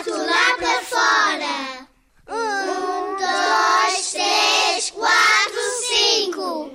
rato lá para fora. Um, dois, três, quatro, cinco.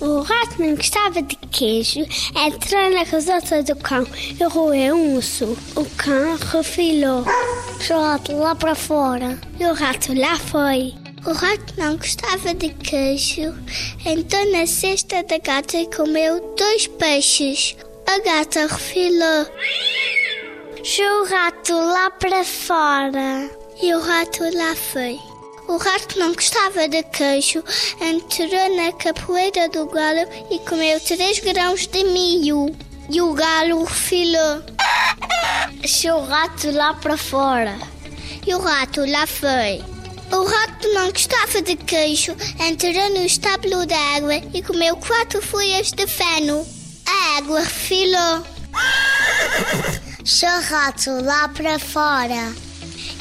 O rato não gostava de queijo, entrou na casota do cão e roeu um urso. O cão refilou. O rato lá para fora. E o rato lá foi. O rato não gostava de queijo, entrou na cesta da gata comeu dois peixes. A gata refilou. Show o rato lá para fora. E o rato lá foi. O rato não gostava de queijo, entrou na capoeira do galo e comeu três grãos de milho. E o galo refilou. Show o rato lá para fora. E o rato lá foi. O rato não gostava de queijo, entrou no estábulo da água e comeu quatro folhas de feno. A água refilou. Seu rato lá para fora.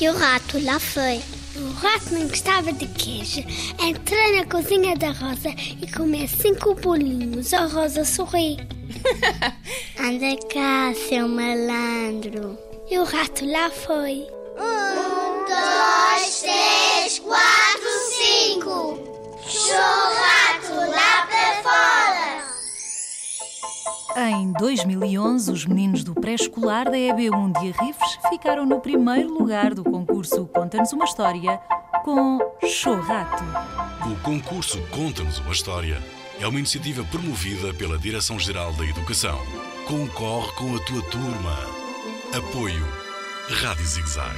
E o rato lá foi. O rato não gostava de queijo. Entrou na cozinha da Rosa e comeu cinco bolinhos. A Rosa sorri. Anda cá, seu malandro. E o rato lá foi. Um, dois, três, Em 2011, os meninos do pré-escolar da EB1 de Arrifes ficaram no primeiro lugar do concurso Conta-nos uma História com Show Rato. O concurso Conta-nos uma História é uma iniciativa promovida pela Direção-Geral da Educação. Concorre com a tua turma. Apoio Rádio Zigzag.